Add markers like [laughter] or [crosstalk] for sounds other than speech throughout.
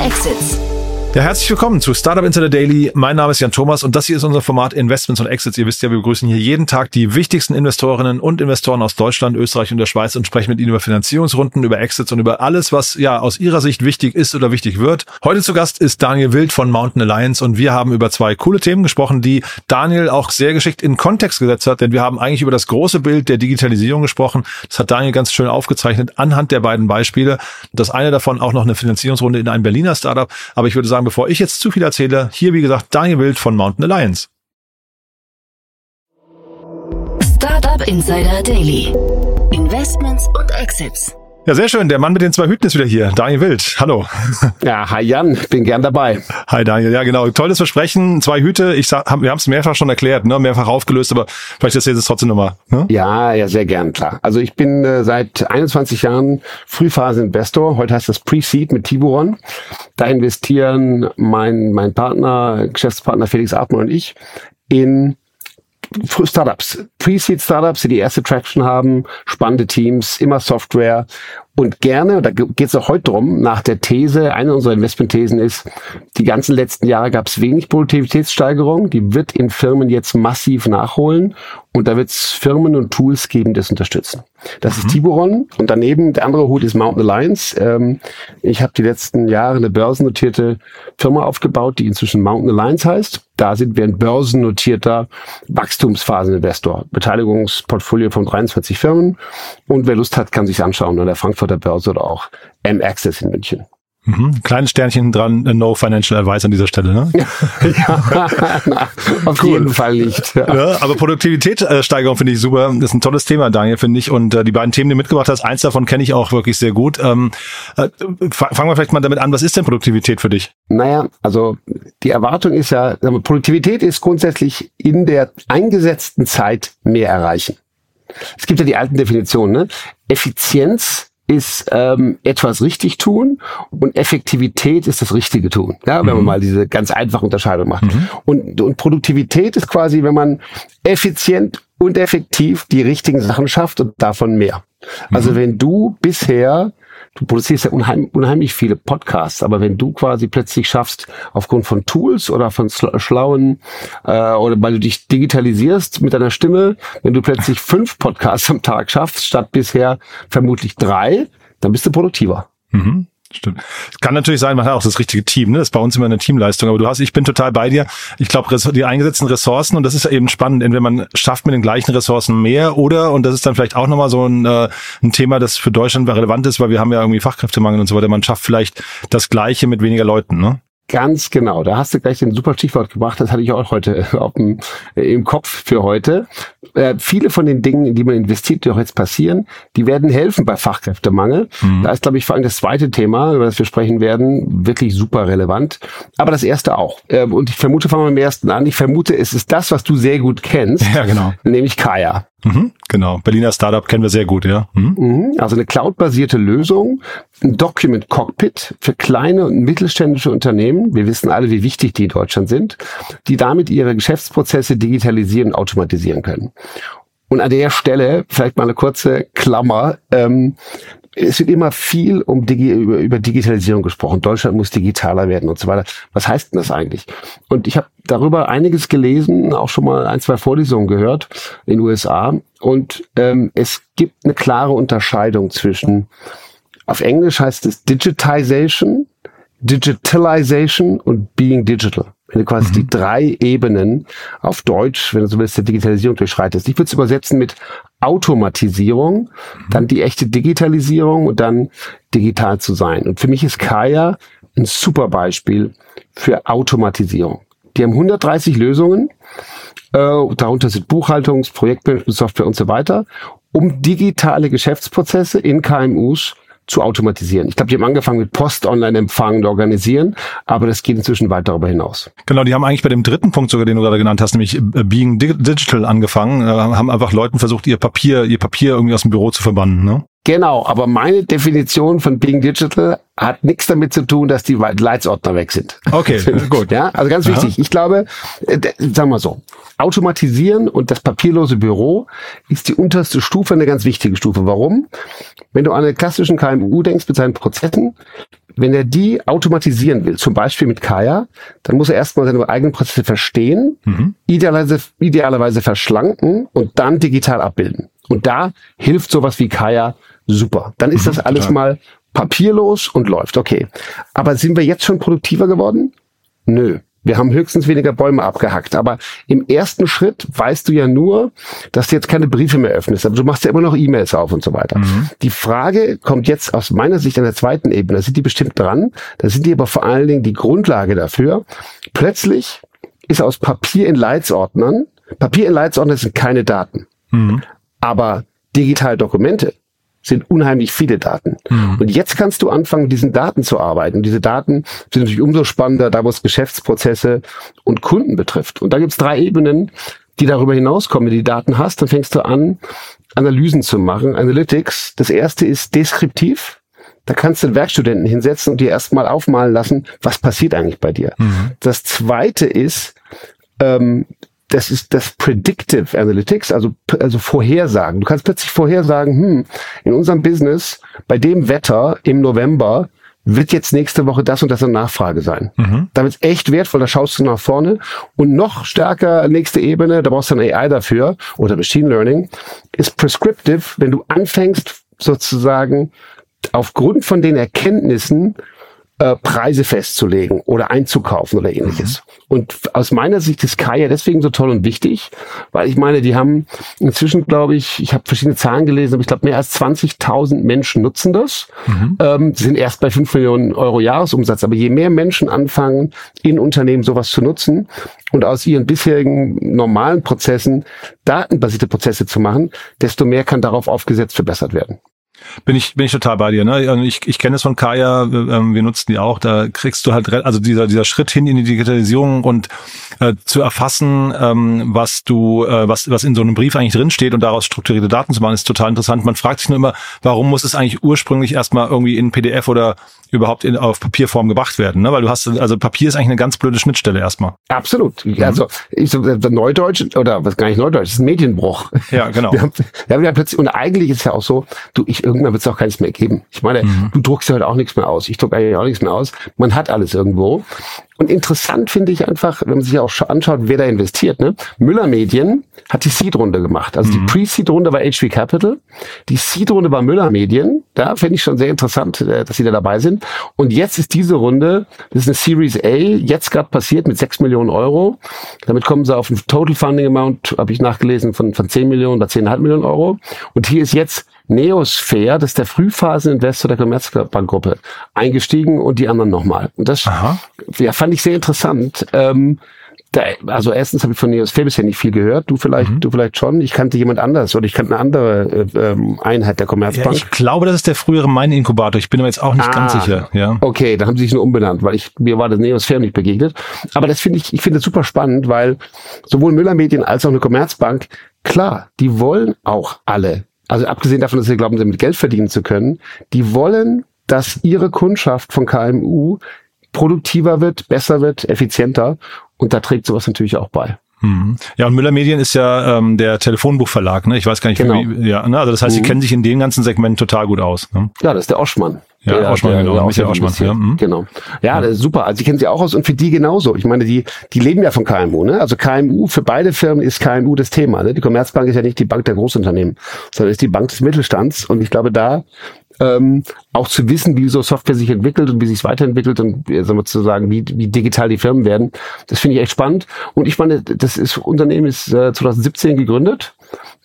Exits. Ja, herzlich willkommen zu Startup Insider Daily. Mein Name ist Jan Thomas und das hier ist unser Format Investments und Exits. Ihr wisst ja, wir begrüßen hier jeden Tag die wichtigsten Investorinnen und Investoren aus Deutschland, Österreich und der Schweiz und sprechen mit ihnen über Finanzierungsrunden, über Exits und über alles, was ja aus ihrer Sicht wichtig ist oder wichtig wird. Heute zu Gast ist Daniel Wild von Mountain Alliance und wir haben über zwei coole Themen gesprochen, die Daniel auch sehr geschickt in Kontext gesetzt hat, denn wir haben eigentlich über das große Bild der Digitalisierung gesprochen. Das hat Daniel ganz schön aufgezeichnet anhand der beiden Beispiele. Das eine davon auch noch eine Finanzierungsrunde in einem Berliner Startup. Aber ich würde sagen, bevor ich jetzt zu viel erzähle, hier wie gesagt Daniel Wild von Mountain Alliance. Startup Insider Daily. Investments und Exits. Ja, sehr schön. Der Mann mit den zwei Hüten ist wieder hier. Daniel Wild. Hallo. Ja, hi Jan, bin gern dabei. Hi Daniel. Ja, genau. Tolles Versprechen. Zwei Hüte. Ich sag, wir haben es mehrfach schon erklärt, ne? mehrfach aufgelöst, aber vielleicht ist jetzt trotzdem nochmal. Ne? Ja, ja, sehr gern, klar. Also ich bin äh, seit 21 Jahren Frühphase-Investor. Heute heißt das Pre-Seed mit Tiburon. Da investieren mein, mein Partner, Geschäftspartner Felix Artmann und ich in Startups, Pre-Seed Startups, die die erste Traction haben, spannende Teams, immer Software. Und gerne, da geht es auch heute drum, nach der These, eine unserer Investmentthesen ist, die ganzen letzten Jahre gab es wenig Produktivitätssteigerung, die wird in Firmen jetzt massiv nachholen und da wird es Firmen und Tools geben, die das unterstützen. Das mhm. ist Tiburon und daneben der andere Hut ist Mountain Alliance. Ähm, ich habe die letzten Jahre eine börsennotierte Firma aufgebaut, die inzwischen Mountain Alliance heißt. Da sind wir ein börsennotierter Wachstumsphaseninvestor. Beteiligungsportfolio von 23 Firmen und wer Lust hat, kann sich anschauen an der Frankfurter Börse oder auch M-Access in München. Mhm. Kleines Sternchen dran, äh, no financial advice an dieser Stelle, ne? [laughs] ja, na, auf cool. jeden Fall nicht. Ja. ja aber Produktivitätssteigerung finde ich super. Das ist ein tolles Thema, Daniel, finde ich. Und äh, die beiden Themen, die du mitgebracht hast, eins davon kenne ich auch wirklich sehr gut. Ähm, äh, fangen wir vielleicht mal damit an, was ist denn Produktivität für dich? Naja, also die Erwartung ist ja, Produktivität ist grundsätzlich in der eingesetzten Zeit mehr erreichen. Es gibt ja die alten Definitionen, ne? Effizienz ist ähm, etwas richtig tun und Effektivität ist das richtige tun. Ja, wenn mhm. man mal diese ganz einfache Unterscheidung macht. Mhm. Und, und Produktivität ist quasi, wenn man effizient und effektiv die richtigen Sachen schafft und davon mehr. Also mhm. wenn du bisher du produzierst ja unheim, unheimlich viele Podcasts, aber wenn du quasi plötzlich schaffst, aufgrund von Tools oder von schlauen, äh, oder weil du dich digitalisierst mit deiner Stimme, wenn du plötzlich fünf Podcasts am Tag schaffst, statt bisher vermutlich drei, dann bist du produktiver. Mhm. Stimmt. Kann natürlich sein, man hat auch das richtige Team, ne? Das ist bei uns immer eine Teamleistung. Aber du hast, ich bin total bei dir. Ich glaube, die eingesetzten Ressourcen, und das ist ja eben spannend, entweder man schafft mit den gleichen Ressourcen mehr oder, und das ist dann vielleicht auch nochmal so ein, äh, ein Thema, das für Deutschland relevant ist, weil wir haben ja irgendwie Fachkräftemangel und so weiter. Man schafft vielleicht das Gleiche mit weniger Leuten, ne? Ganz genau. Da hast du gleich ein super Stichwort gebracht. Das hatte ich auch heute auf dem, äh, im Kopf für heute. Äh, viele von den Dingen, in die man investiert, die auch jetzt passieren, die werden helfen bei Fachkräftemangel. Mhm. Da ist, glaube ich, vor allem das zweite Thema, über das wir sprechen werden, wirklich super relevant. Aber das erste auch. Äh, und ich vermute, fangen wir mit dem ersten an. Ich vermute, es ist das, was du sehr gut kennst. Ja, genau. Nämlich Kaya. Mhm, genau. Berliner Startup kennen wir sehr gut, ja. Mhm. mhm. Also eine cloudbasierte Lösung, ein Document Cockpit für kleine und mittelständische Unternehmen. Wir wissen alle, wie wichtig die in Deutschland sind, die damit ihre Geschäftsprozesse digitalisieren und automatisieren können. Und an der Stelle vielleicht mal eine kurze Klammer. Ähm, es wird immer viel um Digi über, über Digitalisierung gesprochen. Deutschland muss digitaler werden und so weiter. Was heißt denn das eigentlich? Und ich habe darüber einiges gelesen, auch schon mal ein, zwei Vorlesungen gehört in den USA. Und ähm, es gibt eine klare Unterscheidung zwischen, auf Englisch heißt es Digitization, Digitalization und Being Digital. Wenn du quasi mhm. die drei Ebenen auf Deutsch, wenn du so willst, der Digitalisierung durchschreitest. Ich würde es übersetzen mit Automatisierung, mhm. dann die echte Digitalisierung und dann digital zu sein. Und für mich ist Kaya ein super Beispiel für Automatisierung. Die haben 130 Lösungen, äh, darunter sind Buchhaltungs-, Projektmanagement-Software und so weiter, um digitale Geschäftsprozesse in KMUs zu automatisieren. Ich glaube, die haben angefangen mit Post-Online-Empfang und Organisieren, aber das geht inzwischen weit darüber hinaus. Genau, die haben eigentlich bei dem dritten Punkt sogar, den du gerade genannt hast, nämlich äh, Being Digital angefangen, äh, haben einfach Leuten versucht, ihr Papier, ihr Papier irgendwie aus dem Büro zu verbannen, ne? Genau, aber meine Definition von Being Digital hat nichts damit zu tun, dass die Leitsordner weg sind. Okay, [laughs] gut. Ja, also ganz wichtig. Aha. Ich glaube, äh, sagen wir so, automatisieren und das papierlose Büro ist die unterste Stufe, eine ganz wichtige Stufe. Warum? Wenn du an einen klassischen KMU denkst mit seinen Prozessen, wenn er die automatisieren will, zum Beispiel mit Kaya, dann muss er erstmal seine eigenen Prozesse verstehen, mhm. idealerweise, idealerweise verschlanken und dann digital abbilden. Und da hilft sowas wie Kaya super. Dann ist mhm, das alles total. mal papierlos und läuft. Okay. Aber sind wir jetzt schon produktiver geworden? Nö. Wir haben höchstens weniger Bäume abgehackt. Aber im ersten Schritt weißt du ja nur, dass du jetzt keine Briefe mehr öffnest. Aber du machst ja immer noch E-Mails auf und so weiter. Mhm. Die Frage kommt jetzt aus meiner Sicht an der zweiten Ebene. Da sind die bestimmt dran. Da sind die aber vor allen Dingen die Grundlage dafür. Plötzlich ist aus Papier in Leitsordnern, Papier in Leitsordnern sind keine Daten. Mhm. Aber digitale Dokumente sind unheimlich viele Daten. Mhm. Und jetzt kannst du anfangen, mit diesen Daten zu arbeiten. Diese Daten sind natürlich umso spannender, da wo es Geschäftsprozesse und Kunden betrifft. Und da gibt es drei Ebenen, die darüber hinauskommen. Wenn du die Daten hast, dann fängst du an, Analysen zu machen, Analytics. Das erste ist deskriptiv. Da kannst du den Werkstudenten hinsetzen und dir erstmal aufmalen lassen, was passiert eigentlich bei dir. Mhm. Das zweite ist, ähm, das ist das Predictive Analytics, also, also Vorhersagen. Du kannst plötzlich vorhersagen, hm, in unserem Business, bei dem Wetter im November, wird jetzt nächste Woche das und das eine Nachfrage sein. Mhm. Damit ist echt wertvoll, da schaust du nach vorne. Und noch stärker, nächste Ebene, da brauchst du ein AI dafür oder Machine Learning, ist prescriptive, wenn du anfängst sozusagen aufgrund von den Erkenntnissen äh, Preise festzulegen oder einzukaufen oder ähnliches. Mhm. Und aus meiner Sicht ist Kaya deswegen so toll und wichtig, weil ich meine, die haben inzwischen, glaube ich, ich habe verschiedene Zahlen gelesen, aber ich glaube, mehr als 20.000 Menschen nutzen das. Mhm. Ähm, sind erst bei 5 Millionen Euro Jahresumsatz. Aber je mehr Menschen anfangen, in Unternehmen sowas zu nutzen und aus ihren bisherigen normalen Prozessen datenbasierte Prozesse zu machen, desto mehr kann darauf aufgesetzt verbessert werden. Bin ich, bin ich total bei dir. Ne? Ich, ich kenne es von Kaya, ähm, wir nutzen die auch. Da kriegst du halt, also dieser, dieser Schritt hin in die Digitalisierung und äh, zu erfassen, ähm, was du, äh, was, was in so einem Brief eigentlich drinsteht und daraus strukturierte Daten zu machen, ist total interessant. Man fragt sich nur immer, warum muss es eigentlich ursprünglich erstmal irgendwie in PDF oder überhaupt in, auf Papierform gebracht werden, ne? Weil du hast, also Papier ist eigentlich eine ganz blöde Schnittstelle erstmal. Absolut. Mhm. Also ich so, Neudeutsch oder was gar nicht Neudeutsch, das ist ein Medienbruch. Ja, genau. Wir haben, wir haben ja plötzlich, und eigentlich ist ja auch so, du, ich irgendwann wird es auch nichts mehr geben. Ich meine, mhm. du druckst ja heute auch nichts mehr aus. Ich drucke eigentlich auch nichts mehr aus. Man hat alles irgendwo. Und interessant finde ich einfach, wenn man sich auch anschaut, wer da investiert. Ne? Müller Medien hat die Seed-Runde gemacht. Also mhm. die Pre-Seed-Runde war HV Capital. Die Seed-Runde war Müller Medien. Da finde ich schon sehr interessant, äh, dass sie da dabei sind. Und jetzt ist diese Runde, das ist eine Series A, jetzt gerade passiert mit 6 Millionen Euro. Damit kommen sie auf ein Total Funding Amount, habe ich nachgelesen, von, von 10 Millionen oder 10,5 Millionen Euro. Und hier ist jetzt Neosphere, das ist der Frühphaseninvestor der Commerzbankgruppe, eingestiegen und die anderen nochmal. Und das ja, fand ich sehr interessant. Ähm, da, also erstens habe ich von Neosphere bisher nicht viel gehört. Du vielleicht, mhm. du vielleicht schon. Ich kannte jemand anders oder ich kannte eine andere äh, ähm, Einheit der Commerzbank. Ja, ich glaube, das ist der frühere Main-Inkubator. Ich bin aber jetzt auch nicht ah, ganz sicher. Ja. Okay, da haben sie sich nur umbenannt, weil ich mir war das Neosphere nicht begegnet. Aber das finde ich, ich finde das super spannend, weil sowohl Müller Medien als auch eine Commerzbank, klar, die wollen auch alle also abgesehen davon, dass sie glauben, damit Geld verdienen zu können, die wollen, dass ihre Kundschaft von KMU produktiver wird, besser wird, effizienter. Und da trägt sowas natürlich auch bei. Mhm. Ja, und Müller Medien ist ja ähm, der Telefonbuchverlag, ne? Ich weiß gar nicht, genau. wie, ja, ne? Also das heißt, mhm. sie kennen sich in den ganzen Segmenten total gut aus. Ne? Ja, das ist der Oschmann. Ja, der, Oschmann, der, genau. Der Michael Oschmann, ja. Mhm. Genau. Ja, das ist super. Also ich kenne sie auch aus und für die genauso. Ich meine, die, die leben ja von KMU, ne? Also KMU, für beide Firmen ist KMU das Thema. Ne? Die Commerzbank ist ja nicht die Bank der Großunternehmen, sondern ist die Bank des Mittelstands. Und ich glaube, da ähm, auch zu wissen, wie so Software sich entwickelt und wie sich weiterentwickelt und äh, sagen wir zu sagen, wie, wie digital die Firmen werden. Das finde ich echt spannend. Und ich meine, das ist Unternehmen ist äh, 2017 gegründet.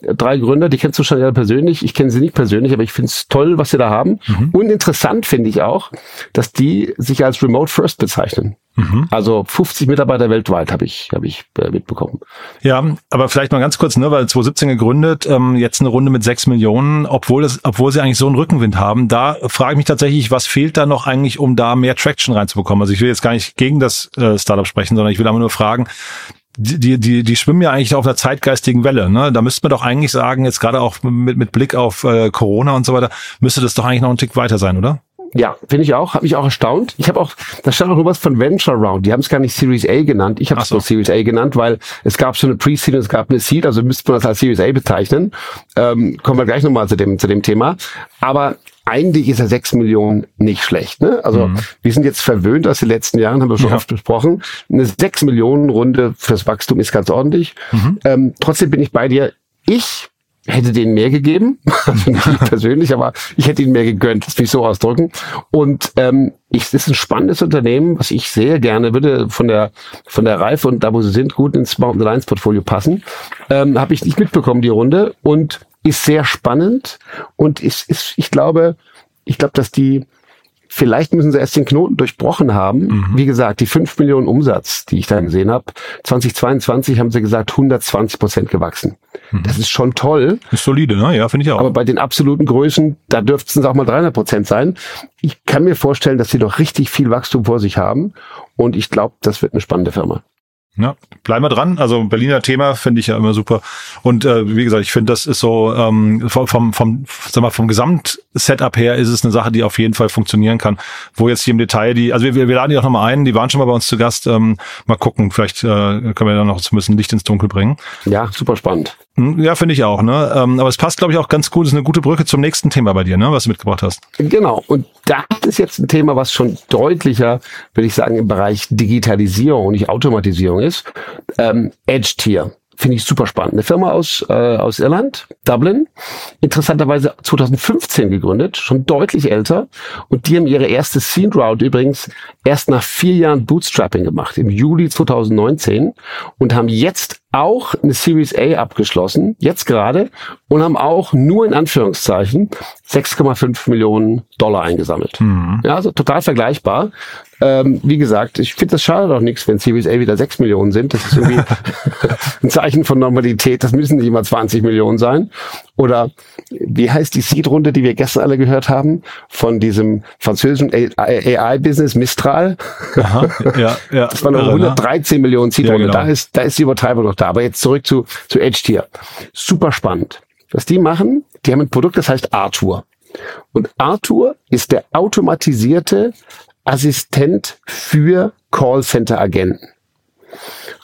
Drei Gründer, die kennst du schon ja persönlich. Ich kenne sie nicht persönlich, aber ich finde es toll, was sie da haben. Mhm. Und interessant finde ich auch, dass die sich als Remote First bezeichnen. Mhm. Also 50 Mitarbeiter weltweit habe ich, hab ich äh, mitbekommen. Ja, aber vielleicht mal ganz kurz, ne, weil 2017 gegründet, ähm, jetzt eine Runde mit 6 Millionen, obwohl es, obwohl sie eigentlich so einen Rückenwind haben. Da frage ich mich tatsächlich, was fehlt da noch eigentlich, um da mehr Traction reinzubekommen? Also ich will jetzt gar nicht gegen das äh, Startup sprechen, sondern ich will aber nur fragen, die, die, die schwimmen ja eigentlich auf einer zeitgeistigen Welle. Ne? Da müsste man doch eigentlich sagen, jetzt gerade auch mit, mit Blick auf äh, Corona und so weiter, müsste das doch eigentlich noch ein Tick weiter sein, oder? Ja, finde ich auch. Hat mich auch erstaunt. Ich habe auch, da stand auch nur was von Venture Round. Die haben es gar nicht Series A genannt. Ich habe es so. nur Series A genannt, weil es gab schon eine Pre-Seed und es gab eine Seed. Also müsste man das als Series A bezeichnen. Ähm, kommen wir gleich nochmal zu dem, zu dem Thema. Aber eigentlich ist ja sechs Millionen nicht schlecht. Ne? Also Mhm. wir sind jetzt verwöhnt aus den letzten Jahren, haben wir schon Ja. oft besprochen. Eine sechs Millionen Runde fürs Wachstum ist ganz ordentlich. Mhm. Ähm, trotzdem bin ich bei dir. Ich hätte denen mehr gegeben, [laughs] also nicht ich [laughs] persönlich, aber ich hätte ihnen mehr gegönnt, das will ich so ausdrücken. Und ähm, ich, es ist ein spannendes Unternehmen, was ich sehr gerne würde von der von der Reife und da, wo sie sind, gut ins Mountain Alliance Portfolio passen. Ähm, Habe ich nicht mitbekommen die Runde und ist sehr spannend und ist, ist ich glaube, ich glaube, dass die Vielleicht müssen sie erst den Knoten durchbrochen haben. Wie gesagt, die 5 Millionen Umsatz, die ich da gesehen habe, 2022 haben sie gesagt 120 Prozent gewachsen. Das ist schon toll, Ist solide, ne? Ja, finde ich auch. aber bei den absoluten Größen, da dürften es auch mal 300 Prozent sein. Ich kann mir vorstellen, dass sie doch richtig viel Wachstum vor sich haben und ich glaube, das wird eine spannende Firma. Ja, bleiben wir dran. Also Berliner Thema finde ich ja immer super. Und äh, wie gesagt, ich finde, das ist so ähm, vom, vom, sag mal, vom Gesamtsetup her ist es eine Sache, die auf jeden Fall funktionieren kann. Wo jetzt hier im Detail die, also wir, wir laden die auch nochmal ein, die waren schon mal bei uns zu Gast. Ähm, mal gucken, vielleicht äh, können wir da noch so ein bisschen Licht ins Dunkel bringen. Ja, super spannend. Hm, Ja, finde ich auch. Ne? Ähm, aber es passt, glaube ich, auch ganz gut. Das ist eine gute Brücke zum nächsten Thema bei dir, ne? was du mitgebracht hast. Genau. Und das ist jetzt ein Thema, was schon deutlicher, würde ich sagen, im Bereich Digitalisierung und nicht Automatisierung ist. Ähm, Edge Tier. Finde ich super spannend. Eine Firma aus, äh, aus Irland, Dublin. Interessanterweise 2015 gegründet, schon deutlich älter. Und die haben ihre erste Seed Route übrigens erst nach vier Jahren Bootstrapping gemacht, im Juli 2019. Und haben jetzt auch eine Series A abgeschlossen, jetzt gerade, und haben auch nur in Anführungszeichen 6,5 Millionen Dollar eingesammelt. Ja, also total vergleichbar. Ähm, wie gesagt, ich finde das schade doch nichts, wenn Series A wieder 6 Millionen sind. Das ist irgendwie [laughs] ein Zeichen von Normalität. Das müssen nicht immer 20 Millionen sein. Oder wie heißt die Seed-Runde, die wir gestern alle gehört haben? Von diesem französischen AI-Business Mistral. Aha, ja, ja. [laughs] Das war eine Irre, ne? 113 Millionen Seed-Runde. Ja, genau. Da ist, da ist die Übertreibung noch da. Aber jetzt zurück zu, zu Edge Tier. Super spannend. Was die machen, die haben ein Produkt, das heißt Arthur. Und Arthur ist der automatisierte Assistent für Callcenter-Agenten.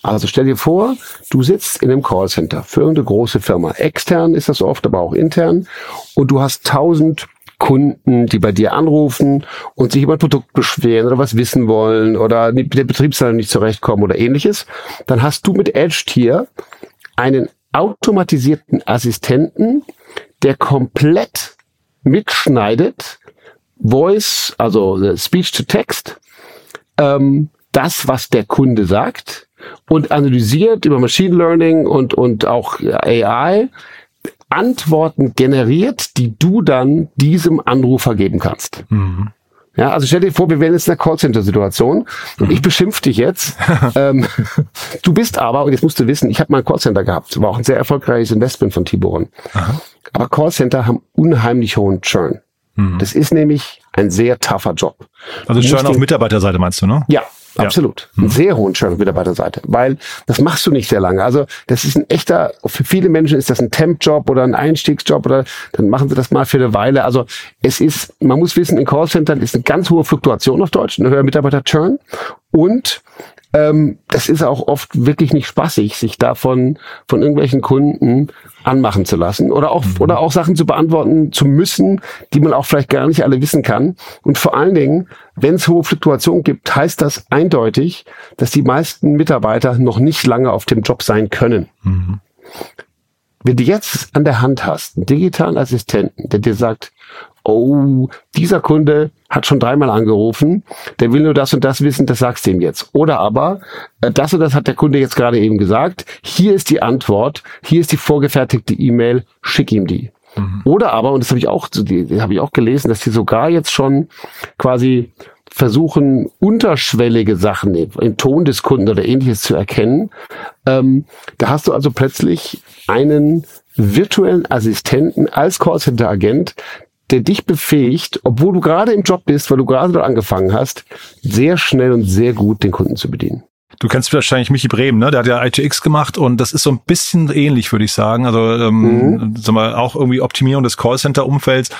Also stell dir vor, du sitzt in einem Callcenter für irgendeine große Firma. Extern ist das oft, aber auch intern. Und du hast tausend Kunden, die bei dir anrufen und sich über ein Produkt beschweren oder was wissen wollen oder mit der Betriebsleitung nicht zurechtkommen oder ähnliches. Dann hast du mit Edge Tier einen automatisierten Assistenten, der komplett mitschneidet, Voice, also äh, Speech to Text, ähm, das, was der Kunde sagt und analysiert über Machine Learning und, und auch AI Antworten generiert, die du dann diesem Anrufer geben kannst. Ja, also stell dir vor, wir wären jetzt in einer Callcenter-Situation und ich beschimpfe dich jetzt. [laughs] ähm, du bist aber, und jetzt musst du wissen, ich habe mal ein Callcenter gehabt, war auch ein sehr erfolgreiches Investment von Tiboron. Aber Callcenter haben unheimlich hohen Churn. Das ist nämlich ein sehr tougher Job. Also Churn auf Mitarbeiterseite meinst du, ne? ja, absolut. Einen sehr hohen Churn wieder bei der Seite, weil das machst du nicht sehr lange. Also das ist ein echter, für viele Menschen ist das ein Temp-Job oder ein Einstiegsjob oder dann machen sie das mal für eine Weile. Also es ist, man muss wissen, in Callcentern ist eine ganz hohe Fluktuation auf Deutsch, ein höherer Mitarbeiter-Churn und ähm, das ist auch oft wirklich nicht spaßig, sich davon von irgendwelchen Kunden anmachen zu lassen oder auch oder auch Sachen zu beantworten zu müssen, die man auch vielleicht gar nicht alle wissen kann. Und vor allen Dingen, wenn es hohe Fluktuationen gibt, heißt das eindeutig, dass die meisten Mitarbeiter noch nicht lange auf dem Job sein können. Wenn du jetzt an der Hand hast, einen digitalen Assistenten, der dir sagt, oh, dieser Kunde hat schon dreimal angerufen, der will nur das und das wissen, das sagst du ihm jetzt. Oder aber, äh, das und das hat der Kunde jetzt gerade eben gesagt, hier ist die Antwort, hier ist die vorgefertigte E-Mail, schick ihm die. Oder aber, und das habe ich auch, habe ich auch gelesen, dass die sogar jetzt schon quasi versuchen, unterschwellige Sachen im, im Ton des Kunden oder ähnliches zu erkennen. Ähm, da hast du also plötzlich einen virtuellen Assistenten als Callcenter-Agent, der dich befähigt, obwohl du gerade im Job bist, weil du gerade dort angefangen hast, sehr schnell und sehr gut den Kunden zu bedienen. Du kennst wahrscheinlich Michi Bremen, ne? Der hat ja ITX gemacht und das ist so ein bisschen ähnlich, würde ich sagen. Also ähm, mhm. sag mal, auch irgendwie Optimierung des Callcenter-Umfelds.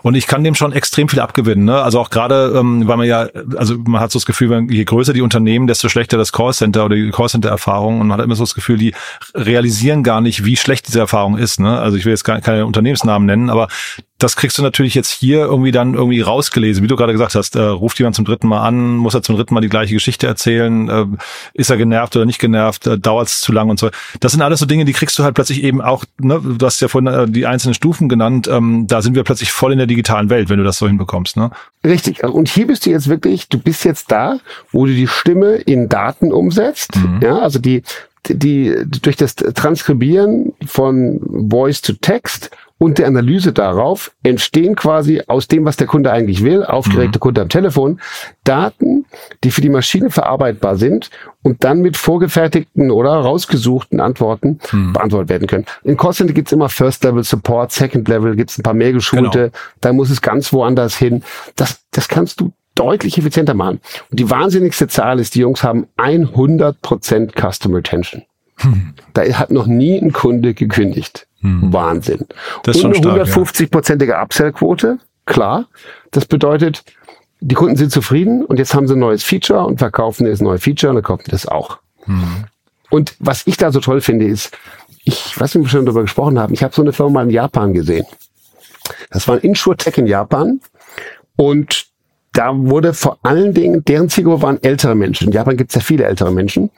Und ich kann dem schon extrem viel abgewinnen. Ne? Also auch gerade, ähm, weil man ja, also man hat so das Gefühl, je größer die Unternehmen, desto schlechter das Callcenter oder die Callcenter-Erfahrung. Und man hat immer so das Gefühl, die realisieren gar nicht, wie schlecht diese Erfahrung ist. Ne? Also ich will jetzt keine Unternehmensnamen nennen, aber das kriegst du natürlich jetzt hier irgendwie dann irgendwie rausgelesen, wie du gerade gesagt hast, äh, ruft jemand zum dritten Mal an, muss er zum dritten Mal die gleiche Geschichte erzählen, äh, ist er genervt oder nicht genervt, äh, dauert es zu lang und so. Das sind alles so Dinge, die kriegst du halt plötzlich eben auch, ne, du hast ja vorhin äh, die einzelnen Stufen genannt, ähm, da sind wir plötzlich voll in der digitalen Welt, wenn du das so hinbekommst. Ne? Richtig, und hier bist du jetzt wirklich, du bist jetzt da, wo du die Stimme in Daten umsetzt, mhm. ja, also die die durch das Transkribieren von Voice to Text und der Analyse darauf entstehen quasi aus dem, was der Kunde eigentlich will, aufgeregte mhm. Kunde am Telefon, Daten, die für die Maschine verarbeitbar sind und dann mit vorgefertigten oder rausgesuchten Antworten mhm. beantwortet werden können. In Callcenter gibt's immer First Level Support, Second Level gibt's ein paar mehr geschulte, genau. da muss es ganz woanders hin. Das, das kannst du deutlich effizienter machen. Und die wahnsinnigste Zahl ist, die Jungs haben 100% Customer Retention. Hm. Da hat noch nie ein Kunde gekündigt. Hm. Wahnsinn. Das ist Und eine 150-prozentige ja. Upsell-Quote, klar. Das bedeutet, die Kunden sind zufrieden und jetzt haben sie ein neues Feature und verkaufen das neue Feature und dann kaufen das auch. Hm. Und was ich da so toll finde, ist, ich weiß nicht, ob wir schon darüber gesprochen haben, ich habe so eine Firma mal in Japan gesehen. Das war ein Insurtech in Japan und da wurde vor allen Dingen, deren Zielgruppe waren ältere Menschen. In Japan gibt es ja viele ältere Menschen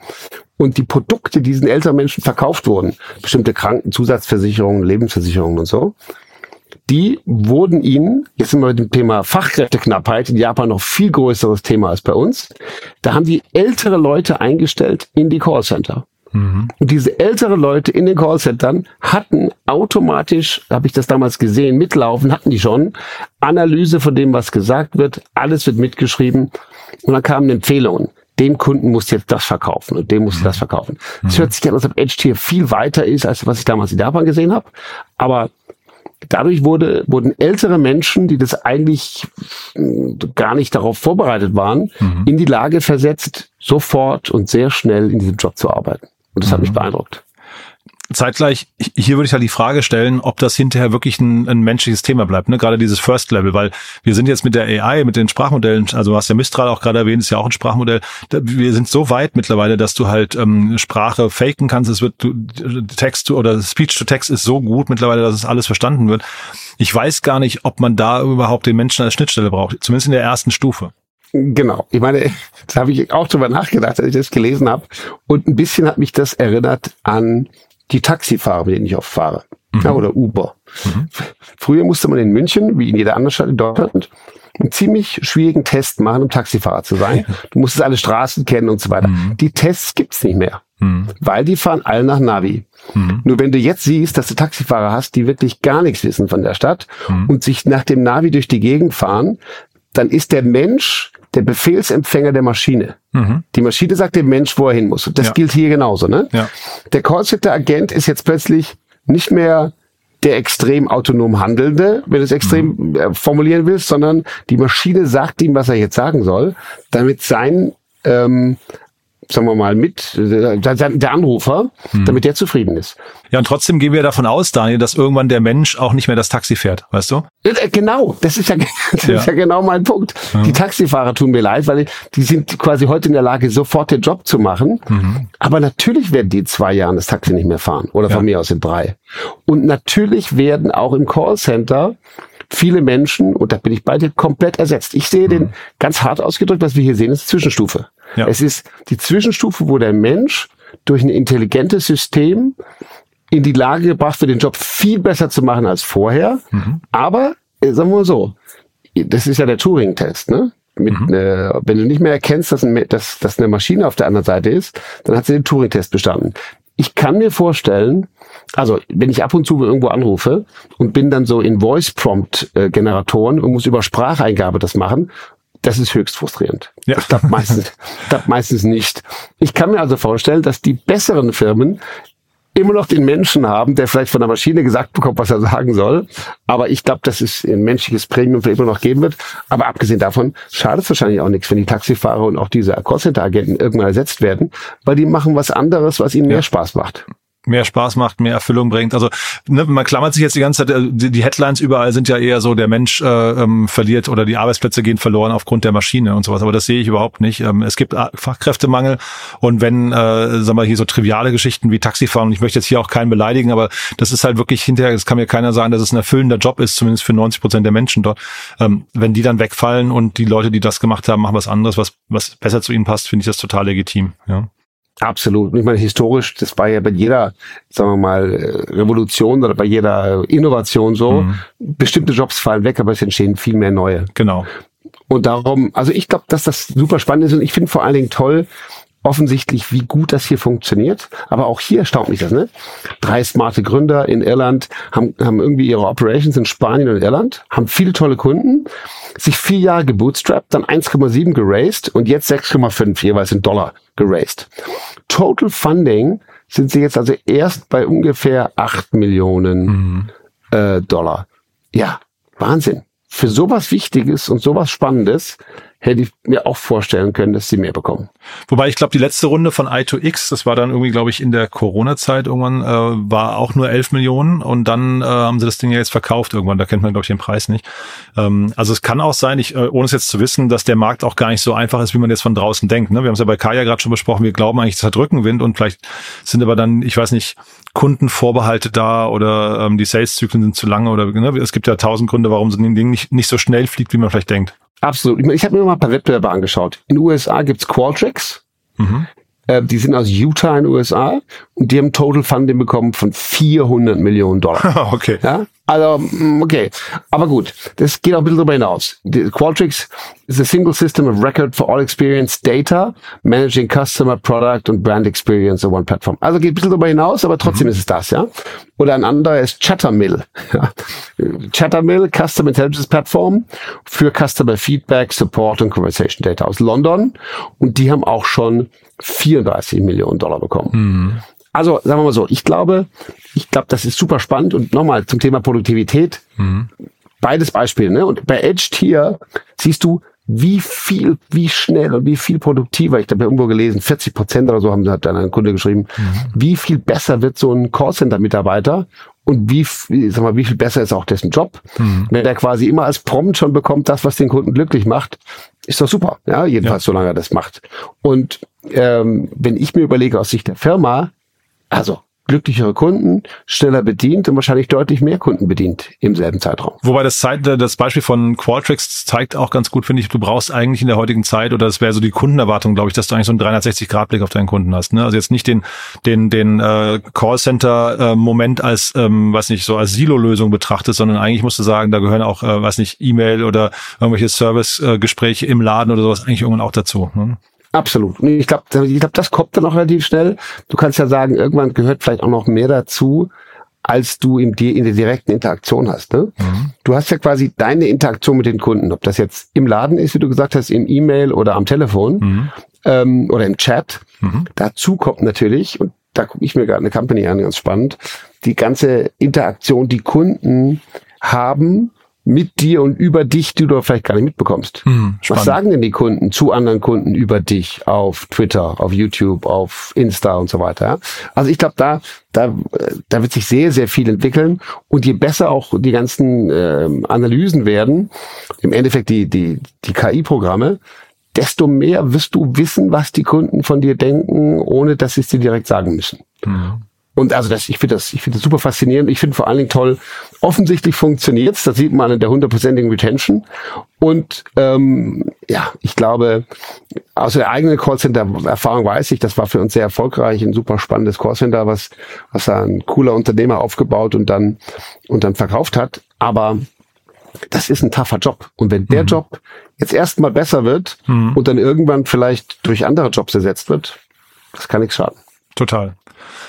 und die Produkte, die diesen älteren Menschen verkauft wurden, bestimmte Krankenzusatzversicherungen, Lebensversicherungen und so, die wurden ihnen, jetzt sind wir mit dem Thema Fachkräfteknappheit, in Japan noch viel größeres Thema als bei uns, da haben die ältere Leute eingestellt in die Callcenter. Mhm. Und diese ältere Leute in den Callcentern hatten automatisch, habe ich das damals gesehen, mitlaufen, hatten die schon, Analyse von dem, was gesagt wird, alles wird mitgeschrieben und dann kamen Empfehlungen dem Kunden muss jetzt das verkaufen und dem muss mhm. das verkaufen. Es mhm. hört sich an, als ob Edge hier viel weiter ist, als was ich damals in Japan gesehen habe. Aber dadurch wurde, wurden ältere Menschen, die das eigentlich gar nicht darauf vorbereitet waren, mhm. in die Lage versetzt, sofort und sehr schnell in diesem Job zu arbeiten. Und das mhm. hat mich mhm. beeindruckt zeitgleich, hier würde ich halt die Frage stellen, ob das hinterher wirklich ein, ein menschliches Thema bleibt, ne? gerade dieses First Level, weil wir sind jetzt mit der AI, mit den Sprachmodellen, also hast ja Mistral auch gerade erwähnt, ist ja auch ein Sprachmodell, wir sind so weit mittlerweile, dass du halt ähm, Sprache faken kannst, es wird du, Text oder Speech to Text ist so gut mittlerweile, dass es alles verstanden wird. Ich weiß gar nicht, ob man da überhaupt den Menschen als Schnittstelle braucht, zumindest in der ersten Stufe. Genau. Ich meine, [laughs] da habe ich auch drüber nachgedacht, als ich das gelesen habe. Und ein bisschen hat mich das erinnert an die Taxifahrer, mit denen ich oft fahre. Mhm. Ja, oder Uber. Mhm. Früher musste man in München, wie in jeder anderen Stadt in Deutschland, einen ziemlich schwierigen Test machen, um Taxifahrer zu sein. Du musstest alle Straßen kennen und so weiter. Mhm. Die Tests gibt's nicht mehr. Mhm. Weil die fahren alle nach Navi. Mhm. Nur wenn du jetzt siehst, dass du Taxifahrer hast, die wirklich gar nichts wissen von der Stadt mhm. und sich nach dem Navi durch die Gegend fahren, dann ist der Mensch der Befehlsempfänger der Maschine. Mhm. Die Maschine sagt dem Mensch, wo er hin muss. Und das ja. gilt hier genauso. Ne? Ja. Der Callcenter-Agent ist jetzt plötzlich nicht mehr der extrem autonom Handelnde, wenn du es extrem mhm. Äh, formulieren willst, sondern die Maschine sagt ihm, was er jetzt sagen soll, damit sein ähm, sagen wir mal, mit äh, der Anrufer, hm. damit der zufrieden ist. Ja, und trotzdem gehen wir davon aus, Daniel, dass irgendwann der Mensch auch nicht mehr das Taxi fährt, weißt du? Äh, genau, das ist ja, [laughs] das ja. Ist ja genau mein Punkt. Ja. Die Taxifahrer tun mir leid, weil die sind quasi heute in der Lage, sofort den Job zu machen. Mhm. Aber natürlich werden die in zwei Jahren das Taxi nicht mehr fahren oder von mir aus in drei. Und natürlich werden auch im Callcenter viele Menschen, und da bin ich bei dir, komplett ersetzt. Ich sehe mhm. den ganz hart ausgedrückt, was wir hier sehen, ist Zwischenstufe. Ja. Es ist die Zwischenstufe, wo der Mensch durch ein intelligentes System in die Lage gebracht wird, den Job viel besser zu machen als vorher. Mhm. Aber, äh, sagen wir mal so, das ist ja der Turing-Test, ne? Mit, mhm. äh, wenn du nicht mehr erkennst, dass, ein, dass, dass eine Maschine auf der anderen Seite ist, dann hat sie den Turing-Test bestanden. Ich kann mir vorstellen, also wenn ich ab und zu irgendwo anrufe und bin dann so in Voice-Prompt-Generatoren und muss über Spracheingabe das machen, das ist höchst frustrierend. Ja. Das klappt meistens, [laughs] klappt meistens nicht. Ich kann mir also vorstellen, dass die besseren Firmen immer noch den Menschen haben, der vielleicht von der Maschine gesagt bekommt, was er sagen soll. Aber ich glaube, dass es ein menschliches Premium immer noch geben wird. Aber abgesehen davon schadet es wahrscheinlich auch nichts, wenn die Taxifahrer und auch diese Callcenter-Agenten irgendwann ersetzt werden, weil die machen was anderes, was ihnen ja. mehr Spaß macht mehr Spaß macht, mehr Erfüllung bringt. Also ne, man klammert sich jetzt die ganze Zeit, äh, die, Headlines überall sind ja eher so, der Mensch äh, ähm, verliert oder die Arbeitsplätze gehen verloren aufgrund der Maschine und sowas. Aber das sehe ich überhaupt nicht. Ähm, es gibt Fachkräftemangel und wenn, äh, sagen wir hier so triviale Geschichten wie Taxifahren, und ich möchte jetzt hier auch keinen beleidigen, aber das ist halt wirklich hinterher, das kann mir keiner sagen, dass es ein erfüllender Job ist, zumindest für 90 Prozent der Menschen dort. Ähm, wenn die dann wegfallen und die Leute, die das gemacht haben, machen was anderes, was, was besser zu ihnen passt, finde ich das total legitim. Ja. Absolut. Ich meine, historisch, das war ja bei jeder, sagen wir mal, äh, Revolution oder bei jeder Innovation so. Mhm. Bestimmte Jobs fallen weg, aber es entstehen viel mehr neue. Genau. Und darum, also ich glaube, dass das super spannend ist und ich finde vor allen Dingen toll, offensichtlich, wie gut das hier funktioniert. Aber auch hier erstaunt mich das, ne? Drei smarte Gründer in Irland haben, haben irgendwie ihre Operations in Spanien und Irland, haben viele tolle Kunden, sich vier Jahre gebootstrapped, dann 1,7 geraced und jetzt 6,5 jeweils in Dollar geraced. Total Funding sind sie jetzt also erst bei ungefähr 8 Millionen mhm. äh, Dollar. Ja, Wahnsinn. Für sowas Wichtiges und sowas Spannendes hätte ich mir auch vorstellen können, dass sie mehr bekommen. Wobei ich glaube, die letzte Runde von i2X, das war dann irgendwie, glaube ich, in der Corona-Zeit irgendwann, äh, war auch nur 11 Millionen und dann äh, haben sie das Ding ja jetzt verkauft irgendwann, da kennt man, glaube ich, den Preis nicht. Ähm, also es kann auch sein, ich, äh, ohne es jetzt zu wissen, dass der Markt auch gar nicht so einfach ist, wie man jetzt von draußen denkt. Ne? Wir haben es ja bei Kaya gerade schon besprochen, wir glauben eigentlich, es hat Rückenwind und vielleicht sind aber dann, ich weiß nicht, Kundenvorbehalte da oder ähm, die Sales-Zyklen sind zu lange oder ne? es gibt ja tausend Gründe, warum so ein Ding nicht, nicht so schnell fliegt, wie man vielleicht denkt. Absolut. Ich, ich habe mir mal ein paar Wettbewerber angeschaut. In den USA gibt's Qualtrics. Mhm. Äh, die sind aus Utah in den USA und die haben Total Funding bekommen von 400 Millionen Dollar. [laughs] okay. Ja? Also, mm, okay. Aber gut, das geht auch ein bisschen darüber hinaus. Die Qualtrics is a single system of record for all experience data, managing customer, product und brand experience on one platform. Also geht ein bisschen darüber hinaus, aber trotzdem mhm. ist es das, ja. Oder ein anderer ist Chattermill. [laughs] Chattermill, Customer Intelligence Platform für Customer Feedback, Support und Conversation Data aus London. Und die haben auch schon 34 Millionen Dollar bekommen. Mhm. Also sagen wir mal so, ich glaube, ich glaube, das ist super spannend und nochmal zum Thema Produktivität. Mhm. Beides Beispiele. Ne? Und bei Edge hier siehst du, wie viel, wie schnell und wie viel produktiver, ich habe ja irgendwo gelesen, 40 Prozent oder so haben hat dann ein Kunde geschrieben, mhm. wie viel besser wird so ein Callcenter-Mitarbeiter und wie, sag mal, wie viel besser ist auch dessen Job. Mhm. Wenn der quasi immer als Prompt schon bekommt, das, was den Kunden glücklich macht, ist doch super. Ja, jedenfalls ja. solange er das macht. Und ähm, wenn ich mir überlege aus Sicht der Firma, also glücklichere Kunden, schneller bedient und wahrscheinlich deutlich mehr Kunden bedient im selben Zeitraum. Wobei das, Zeit, das Beispiel von Qualtrics zeigt auch ganz gut, finde ich, du brauchst eigentlich in der heutigen Zeit, oder das wäre so die Kundenerwartung, glaube ich, dass du eigentlich so einen 360-Grad-Blick auf deinen Kunden hast. Ne? Also jetzt nicht den, den, den äh, Callcenter-Moment als, ähm, weiß nicht, so als Silo-Lösung betrachtest, sondern eigentlich musst du sagen, da gehören auch, äh, weiß nicht, E-Mail oder irgendwelche Service-Gespräche im Laden oder sowas eigentlich irgendwann auch dazu. Ne? Absolut. Und ich glaube, ich glaub, das kommt dann auch relativ schnell. Du kannst ja sagen, irgendwann gehört vielleicht auch noch mehr dazu, als du in, die, in der direkten Interaktion hast. Ne? Mhm. Du hast ja quasi deine Interaktion mit den Kunden, ob das jetzt im Laden ist, wie du gesagt hast, im E-Mail oder am Telefon mhm. ähm, oder im Chat. Mhm. Dazu kommt natürlich, und da gucke ich mir gerade eine Company an, ganz spannend, die ganze Interaktion, die Kunden haben mit dir und über dich, die du vielleicht gar nicht mitbekommst. Hm, Was sagen denn die Kunden zu anderen Kunden über dich auf Twitter, auf YouTube, auf Insta und so weiter? Also ich glaube, da, da, da wird sich sehr, sehr viel entwickeln. Und je besser auch die ganzen äh, Analysen werden, im Endeffekt die, die, die KI-Programme, desto mehr wirst du wissen, was die Kunden von dir denken, ohne dass sie es dir direkt sagen müssen. Mhm. Und also das, ich finde das, ich finde das super faszinierend. Ich finde vor allen Dingen toll, offensichtlich funktioniert's. Das sieht man in der hundertprozentigen Retention. Und ähm, ja, ich glaube, aus der eigenen Callcenter-Erfahrung weiß ich, das war für uns sehr erfolgreich, ein super spannendes Callcenter, was, was da ein cooler Unternehmer aufgebaut und dann und dann verkauft hat. Aber das ist ein taffer Job. Und wenn der mhm. Job jetzt erstmal besser wird mhm. und dann irgendwann vielleicht durch andere Jobs ersetzt wird, das kann nichts schaden. Total.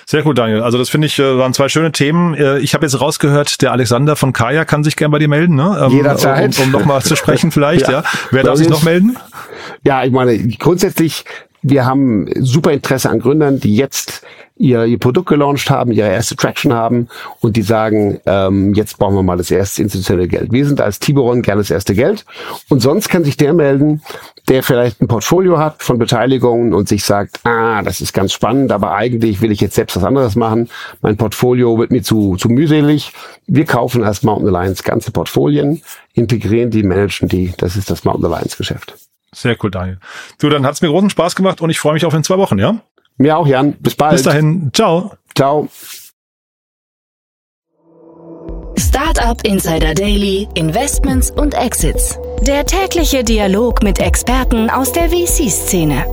Sehr gut, Daniel. Also das finde ich, äh, waren zwei schöne Themen. Äh, ich habe jetzt rausgehört, der Alexander von Kaya kann sich gern bei dir melden, ne? Ähm, Jederzeit. Um, um nochmal zu sprechen [laughs] vielleicht, ja. ja. Wer darf sich noch melden? Ja, ich meine, grundsätzlich Wir haben super Interesse an Gründern, die jetzt ihr, ihr Produkt gelauncht haben, ihre erste Traction haben und die sagen, ähm, jetzt brauchen wir mal das erste institutionelle Geld. Wir sind als Tiburon gerne das erste Geld. Und sonst kann sich der melden, der vielleicht ein Portfolio hat von Beteiligungen und sich sagt, ah, das ist ganz spannend, aber eigentlich will ich jetzt selbst was anderes machen. Mein Portfolio wird mir zu, zu mühselig. Wir kaufen als Mountain Alliance ganze Portfolien, integrieren die, managen die. Das ist das Mountain Alliance Geschäft. Sehr cool, Daniel. Du, dann hat's mir großen Spaß gemacht und ich freue mich auf in zwei Wochen, ja? Mir auch, Jan. Bis bald. Bis dahin. Ciao. Ciao. Startup Insider Daily, Investments und Exits. Der tägliche Dialog mit Experten aus der VC-Szene.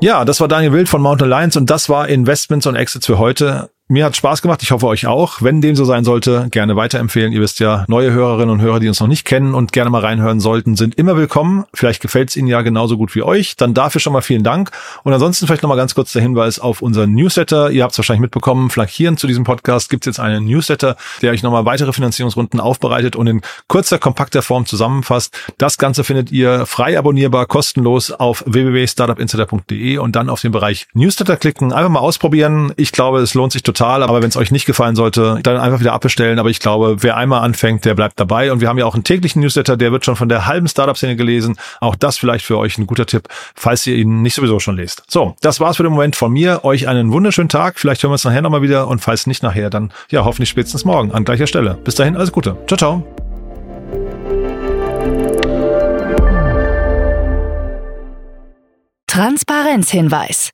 Ja, das war Daniel Wild von Mountain Alliance und das war Investments und Exits für heute. Mir hat Spaß gemacht. Ich hoffe euch auch. Wenn dem so sein sollte, gerne weiterempfehlen. Ihr wisst ja, neue Hörerinnen und Hörer, die uns noch nicht kennen und gerne mal reinhören sollten, sind immer willkommen. Vielleicht gefällt es Ihnen ja genauso gut wie euch. Dann dafür schon mal vielen Dank. Und ansonsten vielleicht noch mal ganz kurz der Hinweis auf unseren Newsletter. Ihr habt es wahrscheinlich mitbekommen. Flankierend zu diesem Podcast gibt es jetzt einen Newsletter, der euch nochmal weitere Finanzierungsrunden aufbereitet und in kurzer, kompakter Form zusammenfasst. Das Ganze findet ihr frei abonnierbar, kostenlos auf www.startupinsider.de und dann auf den Bereich Newsletter klicken. Einfach mal ausprobieren. Ich glaube, es lohnt sich total total. Aber wenn es euch nicht gefallen sollte, dann einfach wieder abbestellen. Aber ich glaube, wer einmal anfängt, der bleibt dabei. Und wir haben ja auch einen täglichen Newsletter, der wird schon von der halben Startup-Szene gelesen. Auch das vielleicht für euch ein guter Tipp, falls ihr ihn nicht sowieso schon lest. So, das war's für den Moment von mir. Euch einen wunderschönen Tag. Vielleicht hören wir uns nachher nochmal wieder. Und falls nicht nachher, dann ja, hoffentlich spätestens morgen an gleicher Stelle. Bis dahin, alles Gute. Ciao, ciao. Transparenzhinweis.